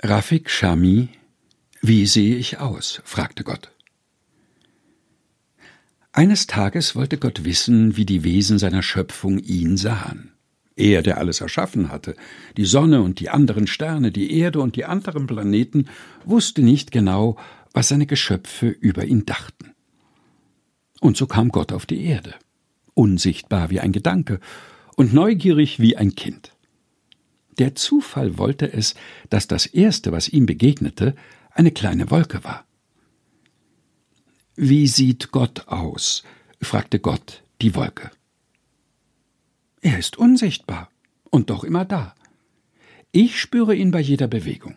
Rafik Shami, wie sehe ich aus? fragte Gott. Eines Tages wollte Gott wissen, wie die Wesen seiner Schöpfung ihn sahen. Er, der alles erschaffen hatte, die Sonne und die anderen Sterne, die Erde und die anderen Planeten, wusste nicht genau, was seine Geschöpfe über ihn dachten. Und so kam Gott auf die Erde, unsichtbar wie ein Gedanke und neugierig wie ein Kind. Der Zufall wollte es, dass das Erste, was ihm begegnete, eine kleine Wolke war. Wie sieht Gott aus? fragte Gott die Wolke. Er ist unsichtbar und doch immer da. Ich spüre ihn bei jeder Bewegung.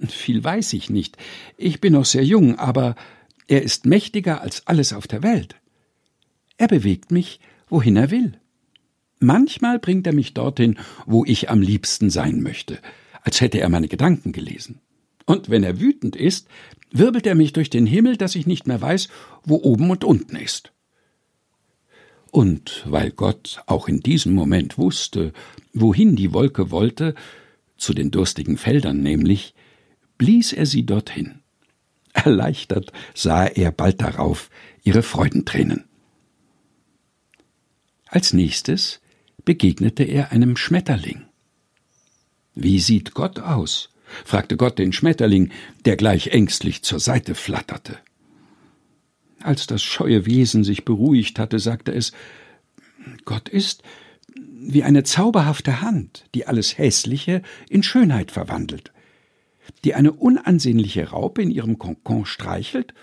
Viel weiß ich nicht. Ich bin noch sehr jung, aber er ist mächtiger als alles auf der Welt. Er bewegt mich, wohin er will. Manchmal bringt er mich dorthin, wo ich am liebsten sein möchte, als hätte er meine Gedanken gelesen. Und wenn er wütend ist, wirbelt er mich durch den Himmel, dass ich nicht mehr weiß, wo oben und unten ist. Und weil Gott auch in diesem Moment wusste, wohin die Wolke wollte, zu den durstigen Feldern nämlich, blies er sie dorthin. Erleichtert sah er bald darauf ihre Freudentränen. Als nächstes begegnete er einem Schmetterling. Wie sieht Gott aus? fragte Gott den Schmetterling, der gleich ängstlich zur Seite flatterte. Als das scheue Wesen sich beruhigt hatte, sagte es Gott ist wie eine zauberhafte Hand, die alles Hässliche in Schönheit verwandelt, die eine unansehnliche Raupe in ihrem Konkon streichelt,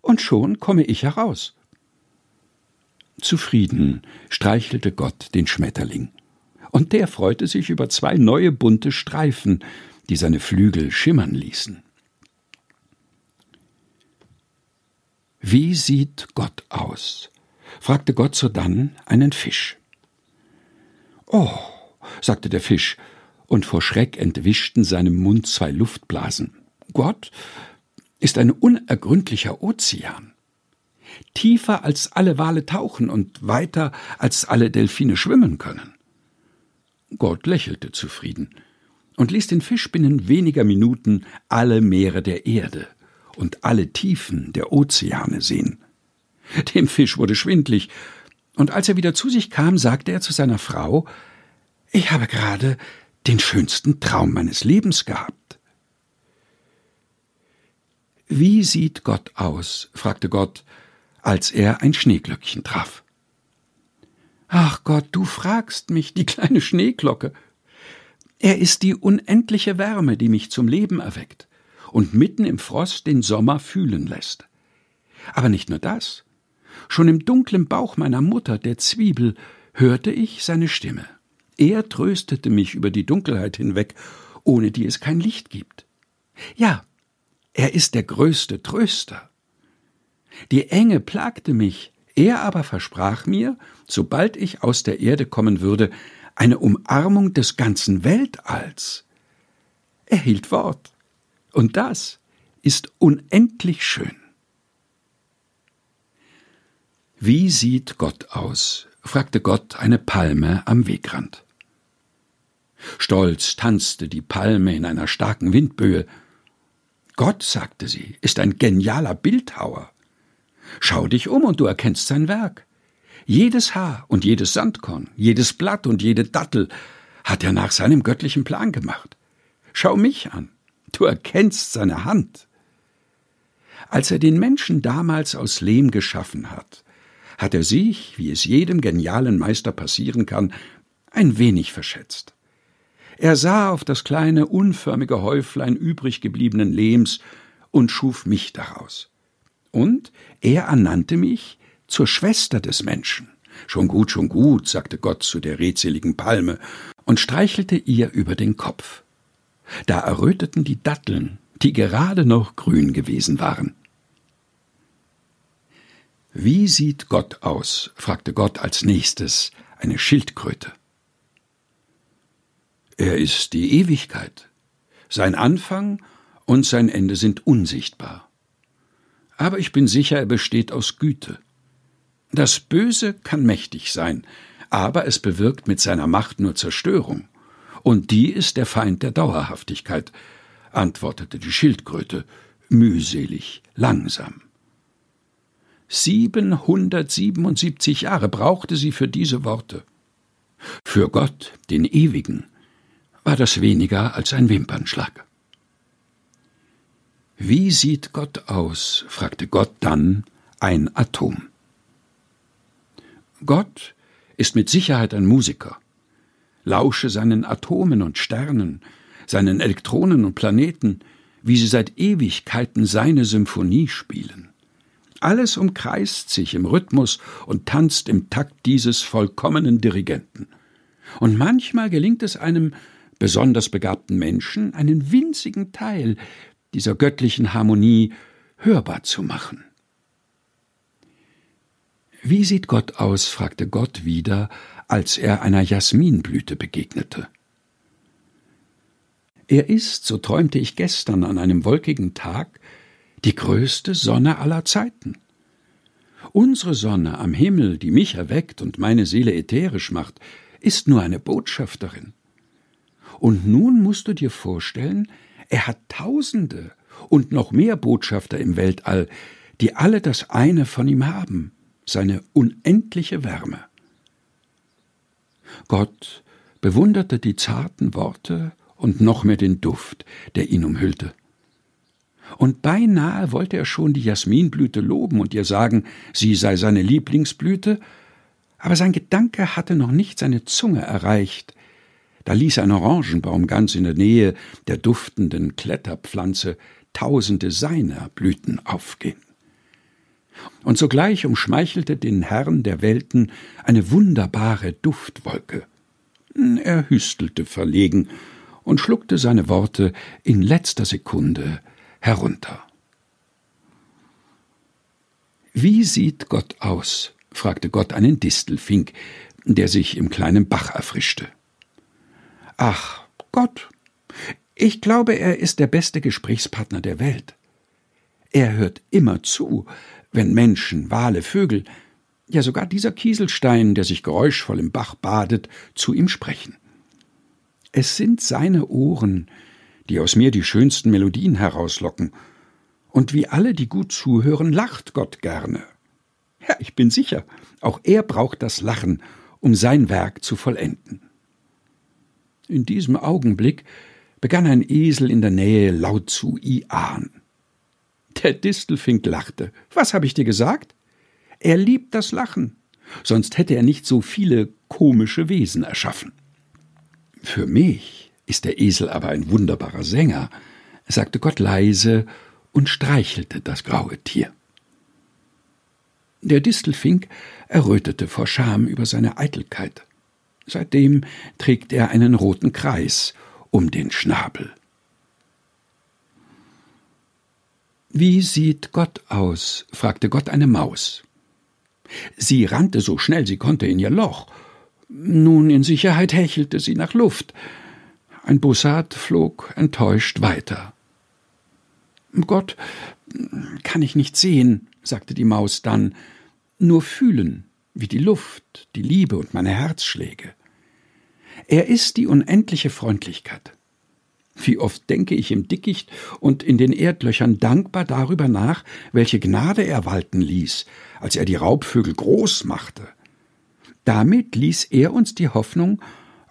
und schon komme ich heraus. Zufrieden streichelte Gott den Schmetterling. Und der freute sich über zwei neue bunte Streifen, die seine Flügel schimmern ließen. Wie sieht Gott aus? fragte Gott sodann einen Fisch. Oh, sagte der Fisch, und vor Schreck entwischten seinem Mund zwei Luftblasen. Gott ist ein unergründlicher Ozean tiefer als alle Wale tauchen und weiter als alle Delfine schwimmen können. Gott lächelte zufrieden und ließ den Fisch binnen weniger Minuten alle Meere der Erde und alle Tiefen der Ozeane sehen. Dem Fisch wurde schwindlig, und als er wieder zu sich kam, sagte er zu seiner Frau Ich habe gerade den schönsten Traum meines Lebens gehabt. Wie sieht Gott aus? fragte Gott, als er ein Schneeglöckchen traf. Ach Gott, du fragst mich, die kleine Schneeglocke. Er ist die unendliche Wärme, die mich zum Leben erweckt und mitten im Frost den Sommer fühlen lässt. Aber nicht nur das. Schon im dunklen Bauch meiner Mutter, der Zwiebel, hörte ich seine Stimme. Er tröstete mich über die Dunkelheit hinweg, ohne die es kein Licht gibt. Ja, er ist der größte Tröster. Die Enge plagte mich, er aber versprach mir, sobald ich aus der Erde kommen würde, eine Umarmung des ganzen Weltalls. Er hielt Wort. Und das ist unendlich schön. Wie sieht Gott aus? fragte Gott eine Palme am Wegrand. Stolz tanzte die Palme in einer starken Windböe. Gott, sagte sie, ist ein genialer Bildhauer. Schau dich um und du erkennst sein Werk. Jedes Haar und jedes Sandkorn, jedes Blatt und jede Dattel hat er nach seinem göttlichen Plan gemacht. Schau mich an, du erkennst seine Hand. Als er den Menschen damals aus Lehm geschaffen hat, hat er sich, wie es jedem genialen Meister passieren kann, ein wenig verschätzt. Er sah auf das kleine, unförmige Häuflein übrig gebliebenen Lehms und schuf mich daraus. Und er ernannte mich zur Schwester des Menschen. Schon gut, schon gut, sagte Gott zu der redseligen Palme und streichelte ihr über den Kopf. Da erröteten die Datteln, die gerade noch grün gewesen waren. Wie sieht Gott aus? fragte Gott als nächstes eine Schildkröte. Er ist die Ewigkeit. Sein Anfang und sein Ende sind unsichtbar aber ich bin sicher, er besteht aus Güte. Das Böse kann mächtig sein, aber es bewirkt mit seiner Macht nur Zerstörung, und die ist der Feind der Dauerhaftigkeit. antwortete die Schildkröte, mühselig, langsam. 777 Jahre brauchte sie für diese Worte. Für Gott, den Ewigen, war das weniger als ein Wimpernschlag. Wie sieht Gott aus? fragte Gott dann ein Atom. Gott ist mit Sicherheit ein Musiker. Lausche seinen Atomen und Sternen, seinen Elektronen und Planeten, wie sie seit Ewigkeiten seine Symphonie spielen. Alles umkreist sich im Rhythmus und tanzt im Takt dieses vollkommenen Dirigenten. Und manchmal gelingt es einem besonders begabten Menschen, einen winzigen Teil dieser göttlichen Harmonie hörbar zu machen. Wie sieht Gott aus? fragte Gott wieder, als er einer Jasminblüte begegnete. Er ist, so träumte ich gestern an einem wolkigen Tag, die größte Sonne aller Zeiten. Unsere Sonne am Himmel, die mich erweckt und meine Seele ätherisch macht, ist nur eine Botschafterin. Und nun musst du dir vorstellen, er hat Tausende und noch mehr Botschafter im Weltall, die alle das eine von ihm haben, seine unendliche Wärme. Gott bewunderte die zarten Worte und noch mehr den Duft, der ihn umhüllte und beinahe wollte er schon die Jasminblüte loben und ihr sagen, sie sei seine Lieblingsblüte, aber sein Gedanke hatte noch nicht seine Zunge erreicht. Da ließ ein Orangenbaum ganz in der Nähe der duftenden Kletterpflanze tausende seiner Blüten aufgehen. Und sogleich umschmeichelte den Herrn der Welten eine wunderbare Duftwolke. Er hüstelte verlegen und schluckte seine Worte in letzter Sekunde herunter. Wie sieht Gott aus? fragte Gott einen Distelfink, der sich im kleinen Bach erfrischte. Ach, Gott, ich glaube, er ist der beste Gesprächspartner der Welt. Er hört immer zu, wenn Menschen, Wale, Vögel, ja sogar dieser Kieselstein, der sich geräuschvoll im Bach badet, zu ihm sprechen. Es sind seine Ohren, die aus mir die schönsten Melodien herauslocken. Und wie alle, die gut zuhören, lacht Gott gerne. Ja, ich bin sicher, auch er braucht das Lachen, um sein Werk zu vollenden. In diesem Augenblick begann ein Esel in der Nähe laut zu iahn. Der Distelfink lachte. Was habe ich dir gesagt? Er liebt das Lachen, sonst hätte er nicht so viele komische Wesen erschaffen. Für mich ist der Esel aber ein wunderbarer Sänger, sagte Gott leise und streichelte das graue Tier. Der Distelfink errötete vor Scham über seine Eitelkeit. Seitdem trägt er einen roten Kreis um den Schnabel. Wie sieht Gott aus? fragte Gott eine Maus. Sie rannte so schnell sie konnte in ihr Loch. Nun in Sicherheit hechelte sie nach Luft. Ein Bussard flog enttäuscht weiter. Gott kann ich nicht sehen, sagte die Maus dann, nur fühlen, wie die Luft, die Liebe und meine Herzschläge. Er ist die unendliche Freundlichkeit. Wie oft denke ich im Dickicht und in den Erdlöchern dankbar darüber nach, welche Gnade er walten ließ, als er die Raubvögel groß machte. Damit ließ er uns die Hoffnung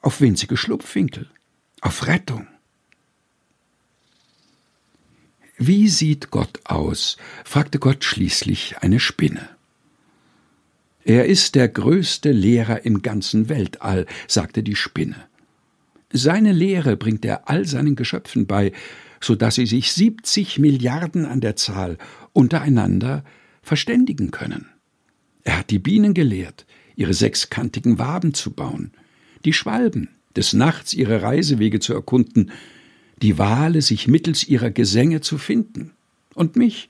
auf winzige Schlupfwinkel auf Rettung. Wie sieht Gott aus? fragte Gott schließlich eine Spinne. Er ist der größte Lehrer im ganzen Weltall, sagte die Spinne. Seine Lehre bringt er all seinen Geschöpfen bei, so dass sie sich siebzig Milliarden an der Zahl untereinander verständigen können. Er hat die Bienen gelehrt, ihre sechskantigen Waben zu bauen, die Schwalben, des Nachts ihre Reisewege zu erkunden, die Wale sich mittels ihrer Gesänge zu finden. Und mich,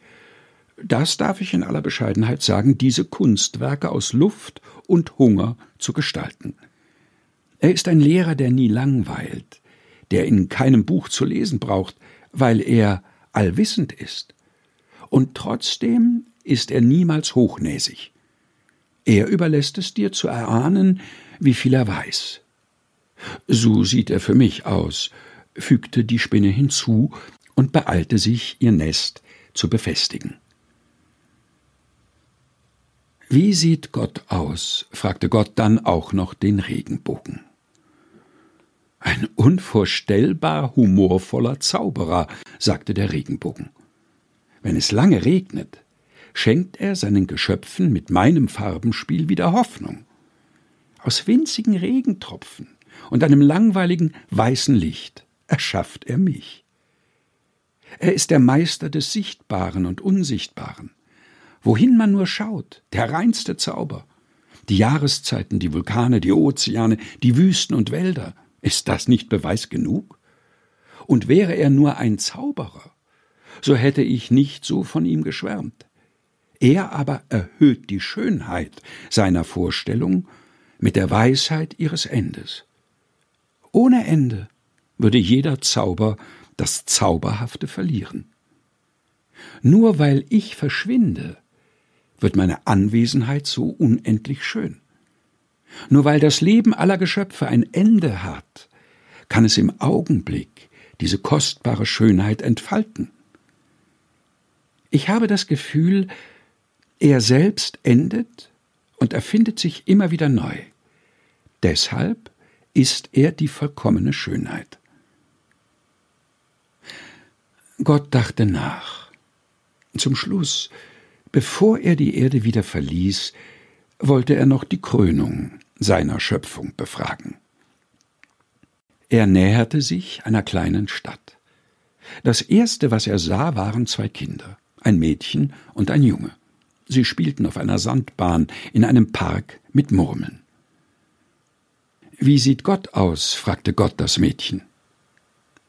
das darf ich in aller Bescheidenheit sagen, diese Kunstwerke aus Luft und Hunger zu gestalten. Er ist ein Lehrer, der nie langweilt, der in keinem Buch zu lesen braucht, weil er allwissend ist. Und trotzdem ist er niemals hochnäsig. Er überlässt es dir zu erahnen, wie viel er weiß. So sieht er für mich aus, fügte die Spinne hinzu und beeilte sich, ihr Nest zu befestigen. Wie sieht Gott aus? fragte Gott dann auch noch den Regenbogen. Ein unvorstellbar humorvoller Zauberer, sagte der Regenbogen. Wenn es lange regnet, schenkt er seinen Geschöpfen mit meinem Farbenspiel wieder Hoffnung. Aus winzigen Regentropfen und einem langweiligen weißen Licht erschafft er mich. Er ist der Meister des Sichtbaren und Unsichtbaren. Wohin man nur schaut, der reinste Zauber. Die Jahreszeiten, die Vulkane, die Ozeane, die Wüsten und Wälder. Ist das nicht Beweis genug? Und wäre er nur ein Zauberer, so hätte ich nicht so von ihm geschwärmt. Er aber erhöht die Schönheit seiner Vorstellung mit der Weisheit ihres Endes. Ohne Ende würde jeder Zauber das Zauberhafte verlieren. Nur weil ich verschwinde, wird meine Anwesenheit so unendlich schön. Nur weil das Leben aller Geschöpfe ein Ende hat, kann es im Augenblick diese kostbare Schönheit entfalten. Ich habe das Gefühl, er selbst endet und erfindet sich immer wieder neu. Deshalb ist er die vollkommene Schönheit. Gott dachte nach. Zum Schluss, bevor er die Erde wieder verließ, wollte er noch die Krönung seiner Schöpfung befragen. Er näherte sich einer kleinen Stadt. Das erste, was er sah, waren zwei Kinder, ein Mädchen und ein Junge. Sie spielten auf einer Sandbahn in einem Park mit Murmeln. Wie sieht Gott aus? fragte Gott das Mädchen.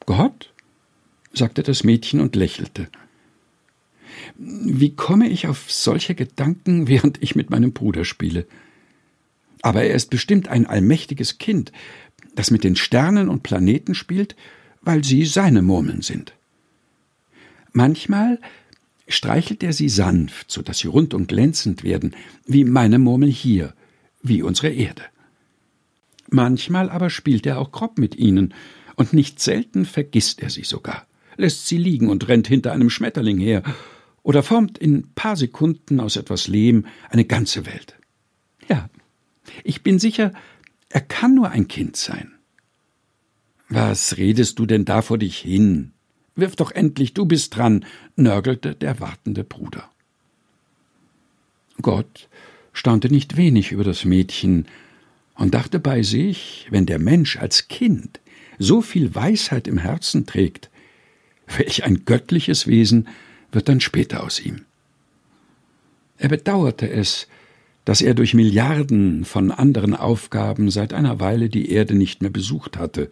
Gott? sagte das Mädchen und lächelte. Wie komme ich auf solche Gedanken, während ich mit meinem Bruder spiele? Aber er ist bestimmt ein allmächtiges Kind, das mit den Sternen und Planeten spielt, weil sie seine Murmeln sind. Manchmal streichelt er sie sanft, so dass sie rund und glänzend werden, wie meine Murmel hier, wie unsere Erde. Manchmal aber spielt er auch grob mit ihnen, und nicht selten vergisst er sie sogar, lässt sie liegen und rennt hinter einem Schmetterling her, oder formt in paar Sekunden aus etwas Lehm eine ganze Welt. Ja, ich bin sicher, er kann nur ein Kind sein. Was redest du denn da vor dich hin? Wirf doch endlich, du bist dran, nörgelte der wartende Bruder. Gott staunte nicht wenig über das Mädchen und dachte bei sich, wenn der Mensch als Kind so viel Weisheit im Herzen trägt, welch ein göttliches Wesen wird dann später aus ihm. Er bedauerte es, dass er durch Milliarden von anderen Aufgaben seit einer Weile die Erde nicht mehr besucht hatte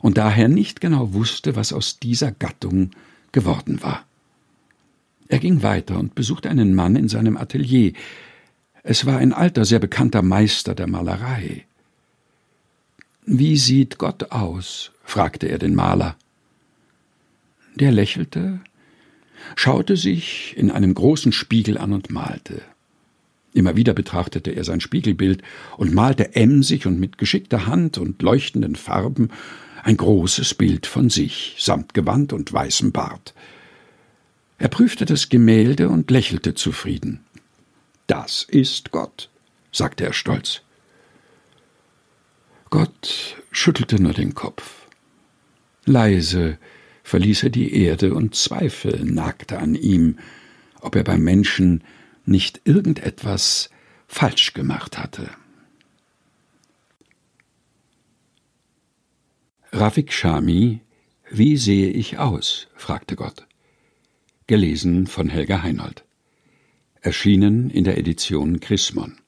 und daher nicht genau wusste, was aus dieser Gattung geworden war. Er ging weiter und besuchte einen Mann in seinem Atelier. Es war ein alter, sehr bekannter Meister der Malerei. Wie sieht Gott aus? fragte er den Maler. Der lächelte, schaute sich in einem großen Spiegel an und malte. Immer wieder betrachtete er sein Spiegelbild und malte emsig und mit geschickter Hand und leuchtenden Farben ein großes Bild von sich, samt Gewand und weißem Bart. Er prüfte das Gemälde und lächelte zufrieden. Das ist Gott, sagte er stolz. Gott schüttelte nur den Kopf. Leise verließ er die Erde und Zweifel nagte an ihm, ob er beim Menschen nicht irgendetwas falsch gemacht hatte. Rafik Shami Wie sehe ich aus? fragte Gott. Gelesen von Helga Heinold. Erschienen in der Edition Chrismon.